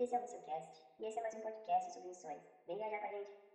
Esse é o Missioncast e esse é mais um podcast sobre missões. Vem viajar com a gente.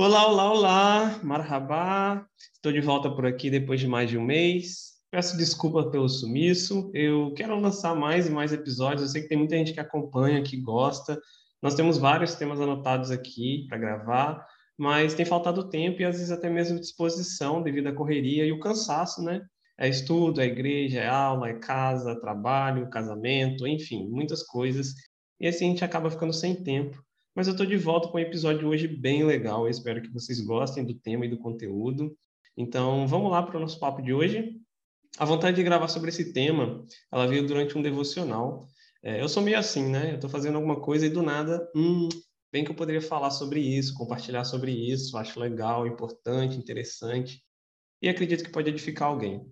Olá, olá, olá, marhaba. Estou de volta por aqui depois de mais de um mês. Peço desculpa pelo sumiço. Eu quero lançar mais e mais episódios. Eu sei que tem muita gente que acompanha, que gosta. Nós temos vários temas anotados aqui para gravar, mas tem faltado tempo e às vezes até mesmo disposição devido à correria e o cansaço, né? É estudo, é igreja, é aula, é casa, trabalho, casamento, enfim, muitas coisas. E assim a gente acaba ficando sem tempo. Mas eu estou de volta com um episódio hoje bem legal. Eu espero que vocês gostem do tema e do conteúdo. Então, vamos lá para o nosso papo de hoje. A vontade de gravar sobre esse tema, ela veio durante um devocional. É, eu sou meio assim, né? Eu estou fazendo alguma coisa e do nada, hum, bem que eu poderia falar sobre isso, compartilhar sobre isso. Acho legal, importante, interessante. E acredito que pode edificar alguém.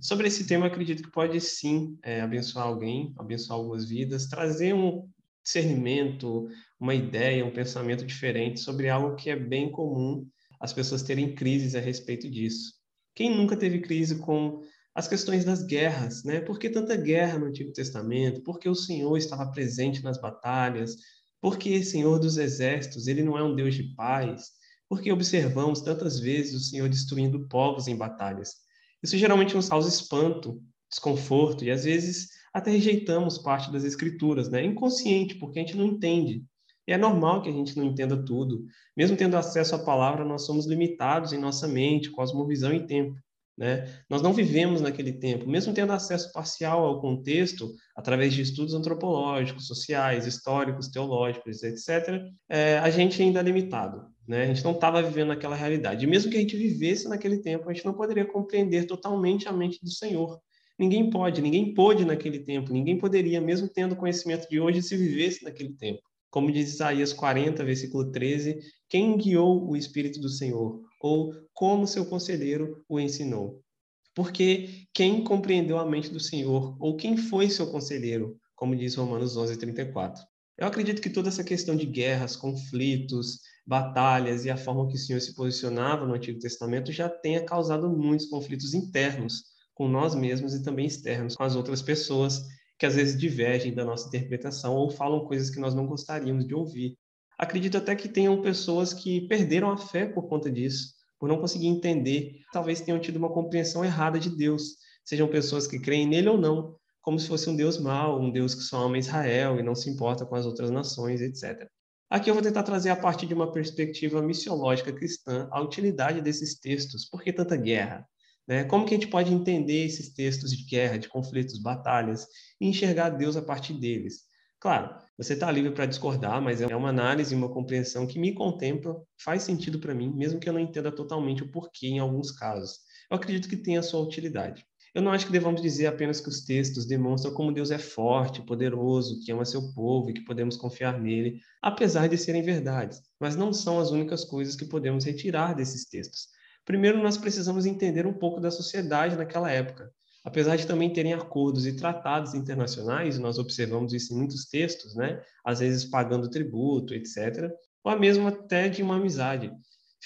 Sobre esse tema, acredito que pode sim é, abençoar alguém, abençoar algumas vidas, trazer um discernimento, uma ideia, um pensamento diferente sobre algo que é bem comum as pessoas terem crises a respeito disso. Quem nunca teve crise com as questões das guerras, né? Por que tanta guerra no Antigo Testamento? Por que o Senhor estava presente nas batalhas? Por que Senhor dos exércitos, ele não é um Deus de paz? Por que observamos tantas vezes o Senhor destruindo povos em batalhas? Isso geralmente nos causa espanto, desconforto e às vezes até rejeitamos parte das escrituras, né? Inconsciente, porque a gente não entende. E é normal que a gente não entenda tudo. Mesmo tendo acesso à palavra, nós somos limitados em nossa mente, cosmovisão e tempo. Né? Nós não vivemos naquele tempo, mesmo tendo acesso parcial ao contexto, através de estudos antropológicos, sociais, históricos, teológicos, etc., é, a gente ainda é limitado. Né? A gente não estava vivendo naquela realidade. E mesmo que a gente vivesse naquele tempo, a gente não poderia compreender totalmente a mente do Senhor. Ninguém pode, ninguém pôde naquele tempo, ninguém poderia, mesmo tendo conhecimento de hoje, se vivesse naquele tempo. Como diz Isaías 40, versículo 13, quem guiou o Espírito do Senhor? Ou como seu conselheiro o ensinou? Porque quem compreendeu a mente do Senhor? Ou quem foi seu conselheiro? Como diz Romanos 11, 34. Eu acredito que toda essa questão de guerras, conflitos, batalhas e a forma que o Senhor se posicionava no Antigo Testamento já tenha causado muitos conflitos internos com nós mesmos e também externos com as outras pessoas que às vezes divergem da nossa interpretação ou falam coisas que nós não gostaríamos de ouvir. Acredito até que tenham pessoas que perderam a fé por conta disso, por não conseguir entender, talvez tenham tido uma compreensão errada de Deus, sejam pessoas que creem nele ou não, como se fosse um Deus mau, um Deus que só ama Israel e não se importa com as outras nações, etc. Aqui eu vou tentar trazer a partir de uma perspectiva missiológica cristã a utilidade desses textos. Por que tanta guerra? Né? Como que a gente pode entender esses textos de guerra, de conflitos, batalhas e enxergar Deus a partir deles? Claro, você está livre para discordar, mas é uma análise, uma compreensão que me contempla, faz sentido para mim, mesmo que eu não entenda totalmente o porquê em alguns casos. Eu acredito que tem a sua utilidade. Eu não acho que devamos dizer apenas que os textos demonstram como Deus é forte, poderoso, que ama seu povo e que podemos confiar nele, apesar de serem verdades. Mas não são as únicas coisas que podemos retirar desses textos. Primeiro, nós precisamos entender um pouco da sociedade naquela época. Apesar de também terem acordos e tratados internacionais, nós observamos isso em muitos textos, né? Às vezes pagando tributo, etc. Ou mesmo até de uma amizade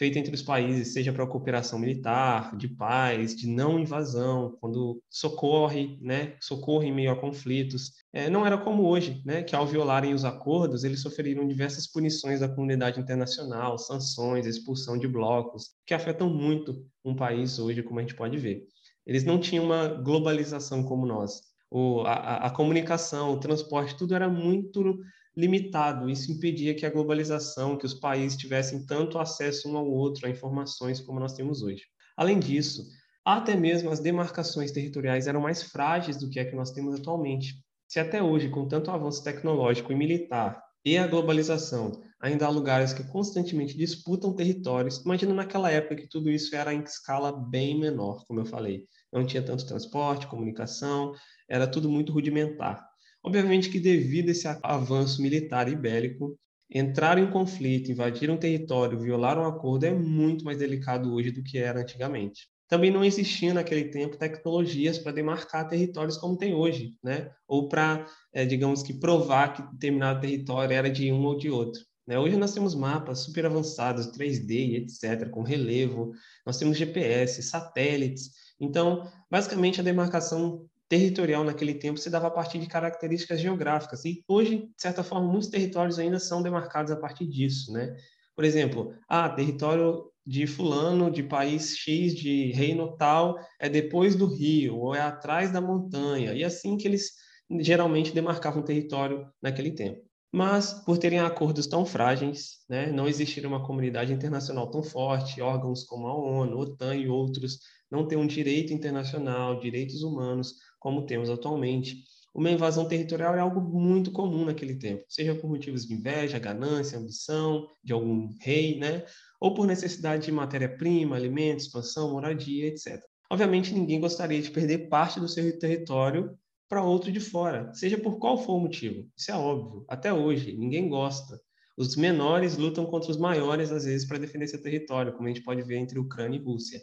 feita entre os países, seja para cooperação militar, de paz, de não invasão, quando socorre, né, socorre em meio a conflitos. É, não era como hoje, né, que ao violarem os acordos, eles sofreram diversas punições da comunidade internacional, sanções, expulsão de blocos, que afetam muito um país hoje, como a gente pode ver. Eles não tinham uma globalização como nós. O, a, a comunicação, o transporte, tudo era muito limitado. Isso impedia que a globalização, que os países tivessem tanto acesso um ao outro a informações como nós temos hoje. Além disso, até mesmo as demarcações territoriais eram mais frágeis do que a que nós temos atualmente. Se até hoje, com tanto avanço tecnológico e militar e a globalização, ainda há lugares que constantemente disputam territórios, imagina naquela época que tudo isso era em escala bem menor, como eu falei. Não tinha tanto transporte, comunicação, era tudo muito rudimentar. Obviamente que devido a esse avanço militar e bélico, entrar em conflito, invadir um território, violar um acordo é muito mais delicado hoje do que era antigamente. Também não existia naquele tempo tecnologias para demarcar territórios como tem hoje, né? Ou para, é, digamos que, provar que determinado território era de um ou de outro. Né? Hoje nós temos mapas super avançados, 3D, etc., com relevo, nós temos GPS, satélites. Então, basicamente, a demarcação territorial naquele tempo se dava a partir de características geográficas. E hoje, de certa forma, muitos territórios ainda são demarcados a partir disso, né? Por exemplo, ah, território de fulano, de país X, de reino tal, é depois do rio, ou é atrás da montanha. E assim que eles geralmente demarcavam território naquele tempo. Mas, por terem acordos tão frágeis, né, não existir uma comunidade internacional tão forte, órgãos como a ONU, OTAN e outros não têm um direito internacional, direitos humanos, como temos atualmente, uma invasão territorial é algo muito comum naquele tempo, seja por motivos de inveja, ganância, ambição de algum rei, né? ou por necessidade de matéria-prima, alimentos, expansão, moradia, etc. Obviamente, ninguém gostaria de perder parte do seu território para outro de fora, seja por qual for o motivo. Isso é óbvio. Até hoje, ninguém gosta. Os menores lutam contra os maiores, às vezes, para defender seu território, como a gente pode ver entre Ucrânia e Rússia.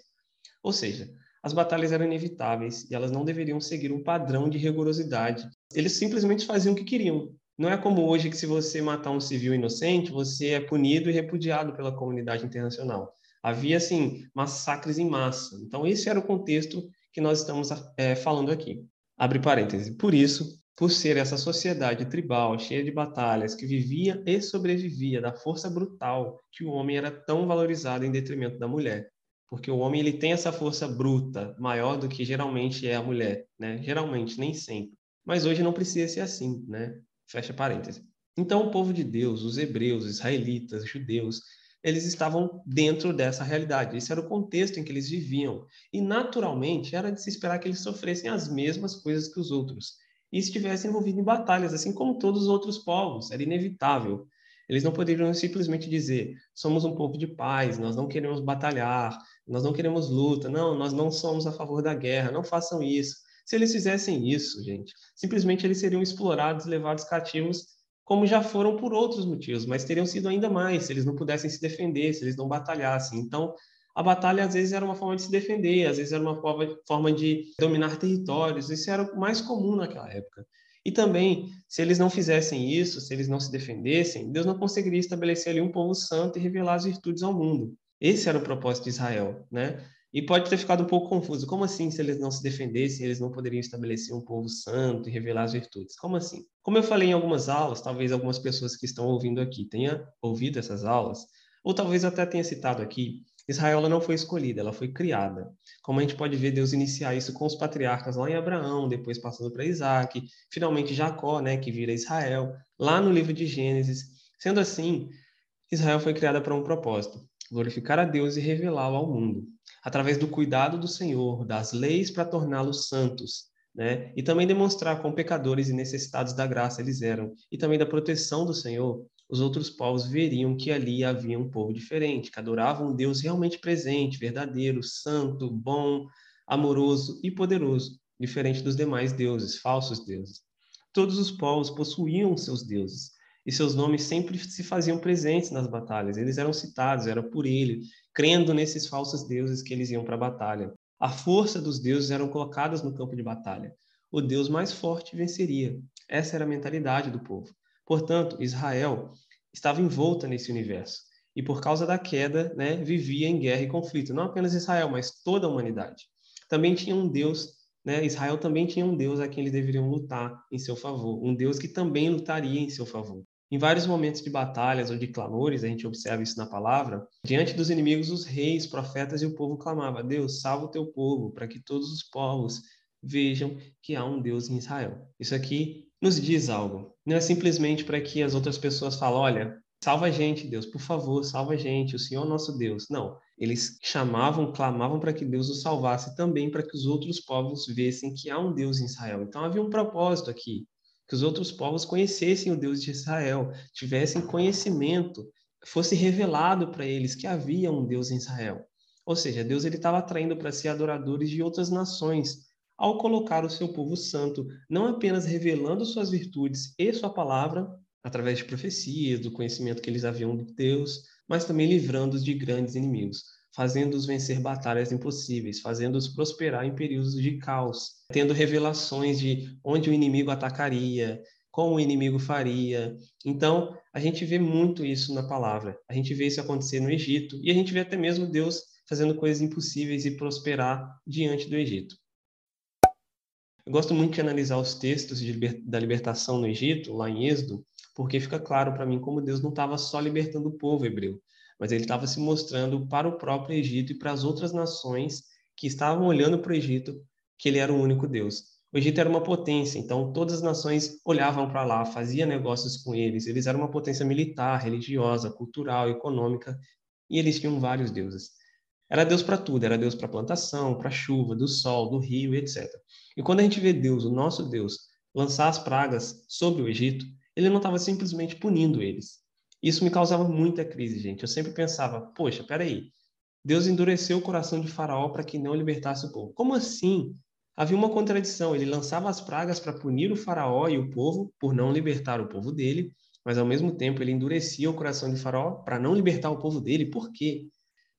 Ou seja, as batalhas eram inevitáveis e elas não deveriam seguir um padrão de rigorosidade. Eles simplesmente faziam o que queriam. Não é como hoje que se você matar um civil inocente, você é punido e repudiado pela comunidade internacional. Havia, assim, massacres em massa. Então, esse era o contexto que nós estamos é, falando aqui. Abre parênteses. Por isso, por ser essa sociedade tribal, cheia de batalhas, que vivia e sobrevivia da força brutal, que o homem era tão valorizado em detrimento da mulher. Porque o homem ele tem essa força bruta maior do que geralmente é a mulher, né? Geralmente, nem sempre. Mas hoje não precisa ser assim, né? Fecha parênteses. Então, o povo de Deus, os hebreus, israelitas, judeus, eles estavam dentro dessa realidade. Esse era o contexto em que eles viviam. E, naturalmente, era de se esperar que eles sofressem as mesmas coisas que os outros. E estivessem envolvidos em batalhas, assim como todos os outros povos. Era inevitável. Eles não poderiam simplesmente dizer: somos um povo de paz, nós não queremos batalhar, nós não queremos luta, não, nós não somos a favor da guerra, não façam isso. Se eles fizessem isso, gente, simplesmente eles seriam explorados, levados cativos como já foram por outros motivos, mas teriam sido ainda mais se eles não pudessem se defender, se eles não batalhassem. Então, a batalha às vezes era uma forma de se defender, às vezes era uma forma de dominar territórios, isso era o mais comum naquela época. E também, se eles não fizessem isso, se eles não se defendessem, Deus não conseguiria estabelecer ali um povo santo e revelar as virtudes ao mundo. Esse era o propósito de Israel, né? E pode ter ficado um pouco confuso. Como assim, se eles não se defendessem, eles não poderiam estabelecer um povo santo e revelar as virtudes? Como assim? Como eu falei em algumas aulas, talvez algumas pessoas que estão ouvindo aqui tenham ouvido essas aulas, ou talvez até tenha citado aqui, Israel não foi escolhida, ela foi criada. Como a gente pode ver Deus iniciar isso com os patriarcas lá em Abraão, depois passando para Isaac, finalmente Jacó, né, que vira Israel, lá no livro de Gênesis. Sendo assim, Israel foi criada para um propósito, glorificar a Deus e revelá-lo ao mundo através do cuidado do Senhor, das leis para torná-los santos, né? E também demonstrar quão pecadores e necessitados da graça eles eram, e também da proteção do Senhor, os outros povos veriam que ali havia um povo diferente, que adorava um Deus realmente presente, verdadeiro, santo, bom, amoroso e poderoso, diferente dos demais deuses, falsos deuses. Todos os povos possuíam seus deuses, e seus nomes sempre se faziam presentes nas batalhas. Eles eram citados, era por ele, crendo nesses falsos deuses que eles iam para a batalha. A força dos deuses eram colocadas no campo de batalha. O Deus mais forte venceria. Essa era a mentalidade do povo. Portanto, Israel estava envolta nesse universo. E por causa da queda, né, vivia em guerra e conflito. Não apenas Israel, mas toda a humanidade. Também tinha um Deus né, Israel também tinha um Deus a quem eles deveriam lutar em seu favor, um Deus que também lutaria em seu favor. Em vários momentos de batalhas ou de clamores, a gente observa isso na palavra, diante dos inimigos, os reis, profetas e o povo clamavam: Deus, salva o teu povo, para que todos os povos vejam que há um Deus em Israel. Isso aqui nos diz algo. Não é simplesmente para que as outras pessoas falem: olha, salva a gente, Deus, por favor, salva a gente, o Senhor é nosso Deus. Não. Eles chamavam, clamavam para que Deus os salvasse também para que os outros povos vissem que há um Deus em Israel. Então havia um propósito aqui que os outros povos conhecessem o Deus de Israel, tivessem conhecimento, fosse revelado para eles que havia um Deus em Israel. Ou seja, Deus ele estava atraindo para si adoradores de outras nações, ao colocar o seu povo santo, não apenas revelando suas virtudes e sua palavra, através de profecias, do conhecimento que eles haviam de Deus, mas também livrando-os de grandes inimigos, fazendo-os vencer batalhas impossíveis, fazendo-os prosperar em períodos de caos, tendo revelações de onde o inimigo atacaria, como o inimigo faria. Então, a gente vê muito isso na palavra. A gente vê isso acontecer no Egito e a gente vê até mesmo Deus fazendo coisas impossíveis e prosperar diante do Egito. Eu gosto muito de analisar os textos de, da libertação no Egito, lá em Êxodo, porque fica claro para mim como Deus não estava só libertando o povo hebreu, mas ele estava se mostrando para o próprio Egito e para as outras nações que estavam olhando para o Egito que ele era o único Deus. O Egito era uma potência, então todas as nações olhavam para lá, faziam negócios com eles. Eles eram uma potência militar, religiosa, cultural, econômica, e eles tinham vários deuses. Era Deus para tudo, era Deus para plantação, para chuva, do sol, do rio, etc. E quando a gente vê Deus, o nosso Deus, lançar as pragas sobre o Egito, ele não estava simplesmente punindo eles. Isso me causava muita crise, gente. Eu sempre pensava, poxa, peraí, Deus endureceu o coração de Faraó para que não libertasse o povo. Como assim? Havia uma contradição. Ele lançava as pragas para punir o Faraó e o povo por não libertar o povo dele, mas ao mesmo tempo ele endurecia o coração de Faraó para não libertar o povo dele. Por quê?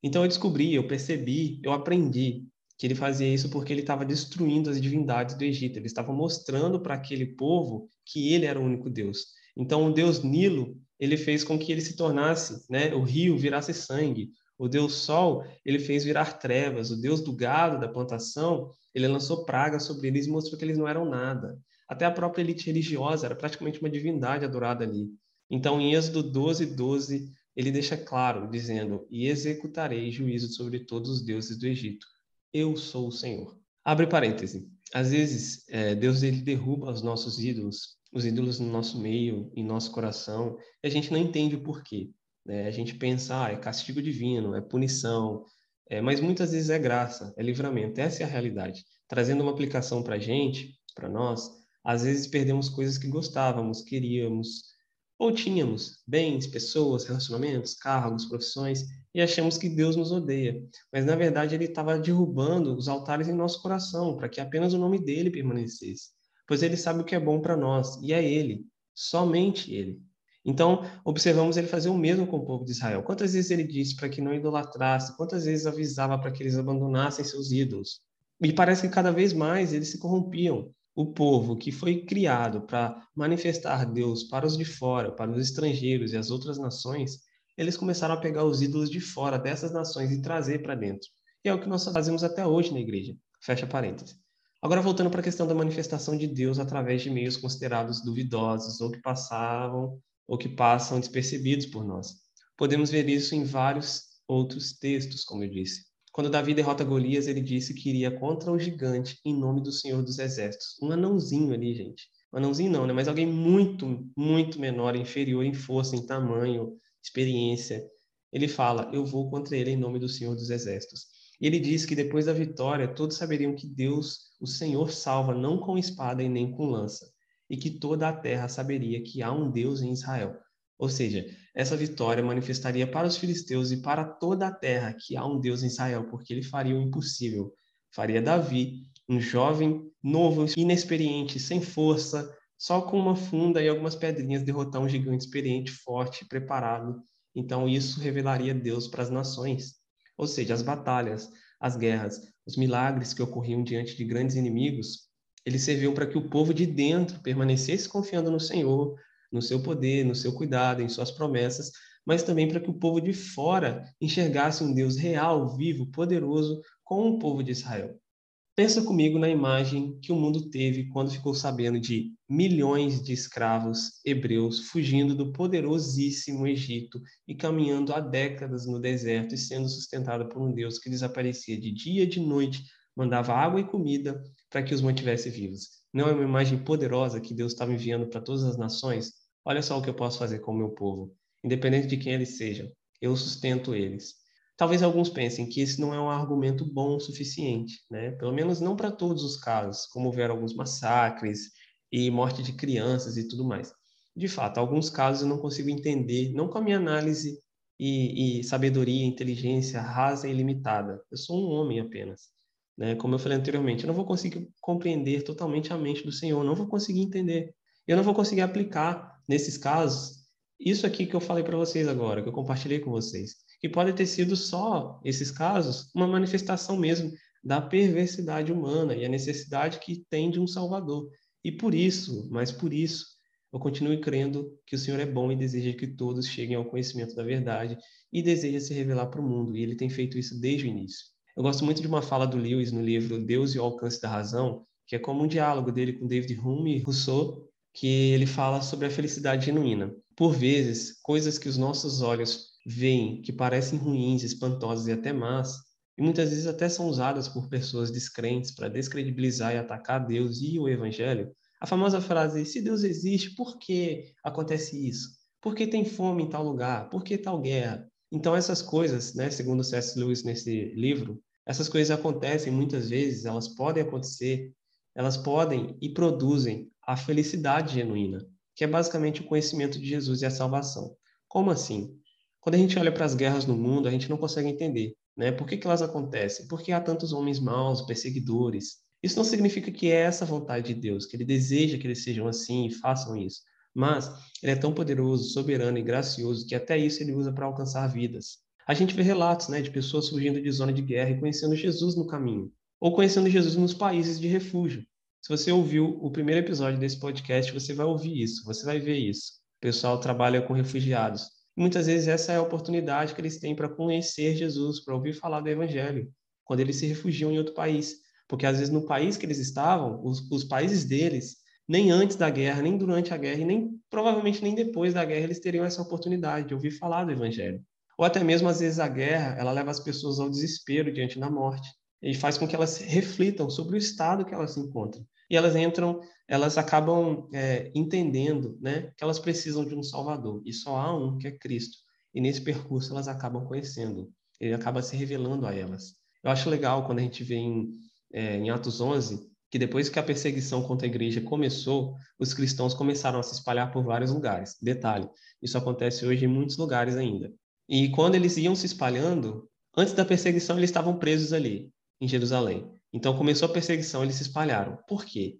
Então eu descobri, eu percebi, eu aprendi que ele fazia isso porque ele estava destruindo as divindades do Egito. Ele estava mostrando para aquele povo que ele era o único Deus. Então o Deus Nilo, ele fez com que ele se tornasse, né, o rio virasse sangue. O Deus Sol, ele fez virar trevas. O Deus do gado, da plantação, ele lançou pragas sobre eles e mostrou que eles não eram nada. Até a própria elite religiosa era praticamente uma divindade adorada ali. Então, em Êxodo 12, 12, ele deixa claro, dizendo: E executarei juízo sobre todos os deuses do Egito. Eu sou o Senhor. Abre parêntese. Às vezes, é, Deus ele derruba os nossos ídolos, os ídolos no nosso meio, em nosso coração, e a gente não entende o porquê. Né? A gente pensa, ah, é castigo divino, é punição, é, mas muitas vezes é graça, é livramento. Essa é a realidade. Trazendo uma aplicação para a gente, para nós, às vezes perdemos coisas que gostávamos, queríamos, ou tínhamos bens, pessoas, relacionamentos, cargos, profissões, e achamos que Deus nos odeia. Mas na verdade ele estava derrubando os altares em nosso coração, para que apenas o nome dele permanecesse. Pois ele sabe o que é bom para nós, e é ele, somente ele. Então, observamos ele fazer o mesmo com o povo de Israel. Quantas vezes ele disse para que não idolatrasse, quantas vezes avisava para que eles abandonassem seus ídolos. E parece que cada vez mais eles se corrompiam o povo que foi criado para manifestar Deus para os de fora, para os estrangeiros e as outras nações, eles começaram a pegar os ídolos de fora dessas nações e trazer para dentro. E é o que nós fazemos até hoje na igreja. Fecha parênteses. Agora, voltando para a questão da manifestação de Deus através de meios considerados duvidosos ou que passavam ou que passam despercebidos por nós. Podemos ver isso em vários outros textos, como eu disse. Quando Davi derrota Golias, ele disse que iria contra o gigante em nome do Senhor dos Exércitos. Um anãozinho ali, gente. Um anãozinho não, né? Mas alguém muito, muito menor, inferior em força, em tamanho, experiência. Ele fala: Eu vou contra ele em nome do Senhor dos Exércitos. E ele diz que depois da vitória, todos saberiam que Deus, o Senhor, salva não com espada e nem com lança, e que toda a terra saberia que há um Deus em Israel. Ou seja, essa vitória manifestaria para os filisteus e para toda a terra que há um Deus em Israel, porque ele faria o impossível. Faria Davi, um jovem novo, inexperiente, sem força, só com uma funda e algumas pedrinhas derrotar um gigante experiente, forte, preparado. Então isso revelaria Deus para as nações. Ou seja, as batalhas, as guerras, os milagres que ocorriam diante de grandes inimigos, eles serviam para que o povo de dentro permanecesse confiando no Senhor, no seu poder, no seu cuidado, em suas promessas, mas também para que o povo de fora enxergasse um Deus real, vivo, poderoso com o povo de Israel. Pensa comigo na imagem que o mundo teve quando ficou sabendo de milhões de escravos hebreus fugindo do poderosíssimo Egito e caminhando há décadas no deserto e sendo sustentado por um Deus que desaparecia de dia e de noite, mandava água e comida para que os mantivesse vivos. Não é uma imagem poderosa que Deus estava enviando para todas as nações? Olha só o que eu posso fazer com o meu povo, independente de quem eles sejam. Eu sustento eles. Talvez alguns pensem que esse não é um argumento bom o suficiente, né? Pelo menos não para todos os casos, como houveram alguns massacres e morte de crianças e tudo mais. De fato, alguns casos eu não consigo entender, não com a minha análise e, e sabedoria, inteligência rasa e limitada. Eu sou um homem apenas. Né? Como eu falei anteriormente, eu não vou conseguir compreender totalmente a mente do Senhor, não vou conseguir entender eu não vou conseguir aplicar nesses casos, isso aqui que eu falei para vocês agora, que eu compartilhei com vocês, que pode ter sido só esses casos uma manifestação mesmo da perversidade humana e a necessidade que tem de um Salvador. E por isso, mas por isso, eu continuo crendo que o Senhor é bom e deseja que todos cheguem ao conhecimento da verdade e deseja se revelar para o mundo, e ele tem feito isso desde o início. Eu gosto muito de uma fala do Lewis no livro Deus e o Alcance da Razão, que é como um diálogo dele com David Hume e Rousseau, que ele fala sobre a felicidade genuína. Por vezes, coisas que os nossos olhos veem que parecem ruins, espantosas e até más, e muitas vezes até são usadas por pessoas descrentes para descredibilizar e atacar Deus e o Evangelho, a famosa frase: se Deus existe, por que acontece isso? Por que tem fome em tal lugar? Por que tal guerra? Então, essas coisas, né, segundo C.S. Lewis nesse livro, essas coisas acontecem muitas vezes, elas podem acontecer, elas podem e produzem a felicidade genuína, que é basicamente o conhecimento de Jesus e a salvação. Como assim? Quando a gente olha para as guerras no mundo, a gente não consegue entender. Né? Por que, que elas acontecem? Porque há tantos homens maus, perseguidores. Isso não significa que é essa vontade de Deus, que ele deseja que eles sejam assim e façam isso. Mas ele é tão poderoso, soberano e gracioso que até isso ele usa para alcançar vidas. A gente vê relatos né, de pessoas fugindo de zona de guerra e conhecendo Jesus no caminho, ou conhecendo Jesus nos países de refúgio. Se você ouviu o primeiro episódio desse podcast, você vai ouvir isso, você vai ver isso. O pessoal trabalha com refugiados muitas vezes essa é a oportunidade que eles têm para conhecer Jesus, para ouvir falar do Evangelho, quando eles se refugiam em outro país. Porque às vezes no país que eles estavam, os, os países deles, nem antes da guerra, nem durante a guerra, e nem provavelmente nem depois da guerra, eles teriam essa oportunidade de ouvir falar do Evangelho. Ou até mesmo às vezes a guerra, ela leva as pessoas ao desespero diante da morte e faz com que elas reflitam sobre o estado que elas se encontram. E elas entram elas acabam é, entendendo né, que elas precisam de um Salvador, e só há um, que é Cristo. E nesse percurso elas acabam conhecendo, ele acaba se revelando a elas. Eu acho legal quando a gente vê em, é, em Atos 11 que depois que a perseguição contra a igreja começou, os cristãos começaram a se espalhar por vários lugares. Detalhe, isso acontece hoje em muitos lugares ainda. E quando eles iam se espalhando, antes da perseguição eles estavam presos ali, em Jerusalém. Então começou a perseguição, eles se espalharam. Por quê?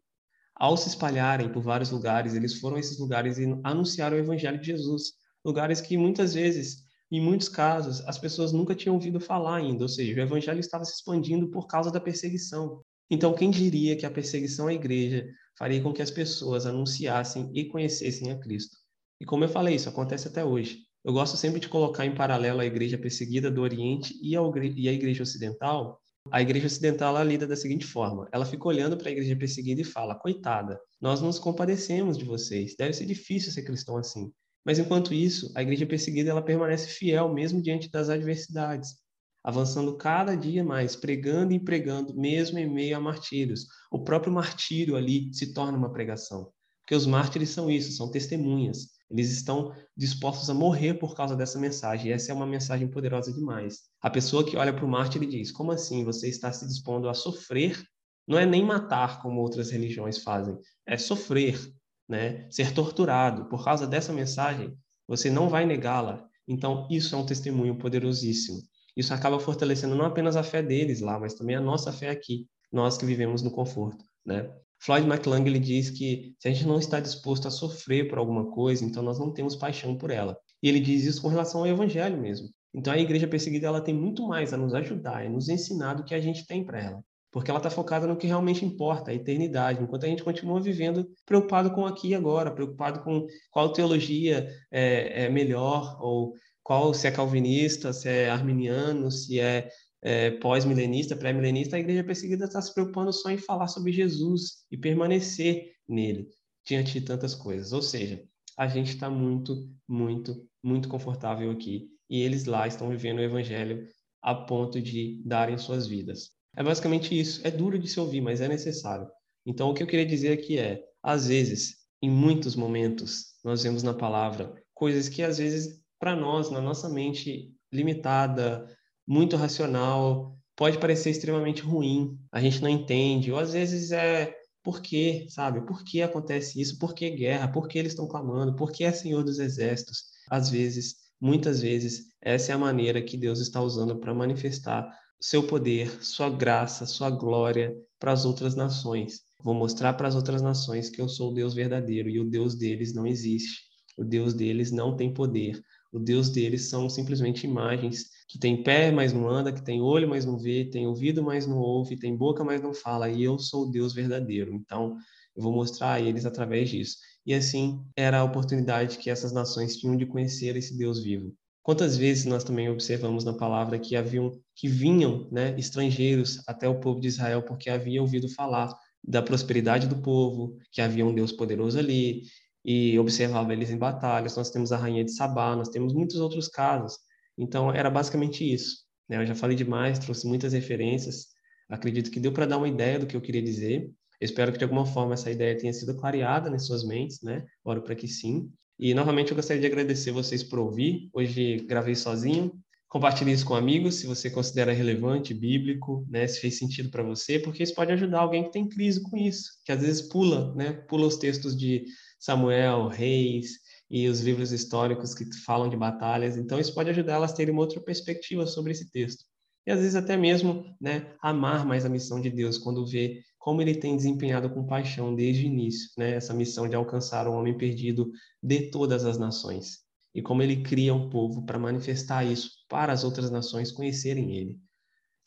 ao se espalharem por vários lugares, eles foram a esses lugares e anunciaram o evangelho de Jesus. Lugares que muitas vezes, em muitos casos, as pessoas nunca tinham ouvido falar ainda, ou seja, o evangelho estava se expandindo por causa da perseguição. Então, quem diria que a perseguição à igreja faria com que as pessoas anunciassem e conhecessem a Cristo? E como eu falei, isso acontece até hoje. Eu gosto sempre de colocar em paralelo a igreja perseguida do Oriente e a igreja ocidental, a igreja ocidental ela lida da seguinte forma: ela fica olhando para a igreja perseguida e fala, coitada, nós nos compadecemos de vocês, deve ser difícil ser cristão assim. Mas enquanto isso, a igreja perseguida ela permanece fiel mesmo diante das adversidades, avançando cada dia mais, pregando e pregando, mesmo em meio a martírios. O próprio martírio ali se torna uma pregação, porque os mártires são isso, são testemunhas. Eles estão dispostos a morrer por causa dessa mensagem. E essa é uma mensagem poderosa demais. A pessoa que olha para o mártir e diz: Como assim você está se dispondo a sofrer? Não é nem matar como outras religiões fazem, é sofrer, né? Ser torturado por causa dessa mensagem. Você não vai negá-la. Então, isso é um testemunho poderosíssimo. Isso acaba fortalecendo não apenas a fé deles lá, mas também a nossa fé aqui, nós que vivemos no conforto, né? Floyd McClung ele diz que se a gente não está disposto a sofrer por alguma coisa, então nós não temos paixão por ela. E ele diz isso com relação ao evangelho mesmo. Então a igreja perseguida ela tem muito mais a nos ajudar, a nos ensinar do que a gente tem para ela. Porque ela está focada no que realmente importa, a eternidade, enquanto a gente continua vivendo preocupado com aqui e agora, preocupado com qual teologia é, é melhor, ou qual se é calvinista, se é arminiano, se é é, pós-milenista, pré-milenista, a igreja perseguida está se preocupando só em falar sobre Jesus e permanecer nele, diante de tantas coisas. Ou seja, a gente está muito, muito, muito confortável aqui e eles lá estão vivendo o evangelho a ponto de darem suas vidas. É basicamente isso. É duro de se ouvir, mas é necessário. Então, o que eu queria dizer aqui é: às vezes, em muitos momentos, nós vemos na palavra coisas que, às vezes, para nós, na nossa mente limitada, muito racional, pode parecer extremamente ruim, a gente não entende, ou às vezes é por quê, sabe? Por que acontece isso? Por que guerra? Por que eles estão clamando? Por que é Senhor dos Exércitos? Às vezes, muitas vezes, essa é a maneira que Deus está usando para manifestar seu poder, sua graça, sua glória para as outras nações. Vou mostrar para as outras nações que eu sou o Deus verdadeiro e o Deus deles não existe. O Deus deles não tem poder. O Deus deles são simplesmente imagens que tem pé, mas não anda, que tem olho, mas não vê, tem ouvido, mas não ouve, tem boca, mas não fala. E eu sou o Deus verdadeiro. Então, eu vou mostrar a eles através disso. E assim era a oportunidade que essas nações tinham de conhecer esse Deus vivo. Quantas vezes nós também observamos na palavra que haviam que vinham, né, estrangeiros até o povo de Israel porque haviam ouvido falar da prosperidade do povo, que havia um Deus poderoso ali e observava eles em batalhas. Nós temos a rainha de Sabá, nós temos muitos outros casos. Então era basicamente isso. Né? Eu já falei demais, trouxe muitas referências. Acredito que deu para dar uma ideia do que eu queria dizer. Eu espero que de alguma forma essa ideia tenha sido clareada nas suas mentes, né? Oro para que sim. E novamente eu gostaria de agradecer vocês por ouvir. Hoje gravei sozinho. Compartilhe isso com amigos, se você considera relevante, bíblico, né, se fez sentido para você, porque isso pode ajudar alguém que tem crise com isso, que às vezes pula, né, pula os textos de Samuel, Reis e os livros históricos que falam de batalhas. Então isso pode ajudar elas a terem uma outra perspectiva sobre esse texto. E às vezes até mesmo, né, amar mais a missão de Deus quando vê como ele tem desempenhado com paixão desde o início, né? Essa missão de alcançar o homem perdido de todas as nações. E como ele cria um povo para manifestar isso para as outras nações conhecerem ele.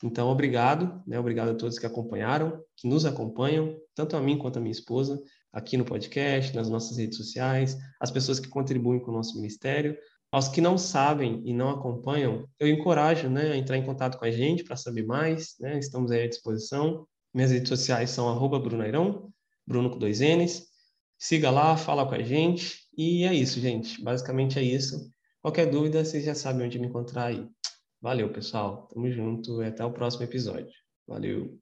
Então, obrigado, né? Obrigado a todos que acompanharam, que nos acompanham, tanto a mim quanto a minha esposa, aqui no podcast, nas nossas redes sociais, as pessoas que contribuem com o nosso ministério. Aos que não sabem e não acompanham, eu encorajo né, a entrar em contato com a gente para saber mais, né? Estamos aí à disposição. Minhas redes sociais são arroba Brunairão, Bruno com dois N's. Siga lá, fala com a gente. E é isso, gente. Basicamente é isso. Qualquer dúvida, vocês já sabem onde me encontrar aí. Valeu, pessoal. Tamo junto até o próximo episódio. Valeu.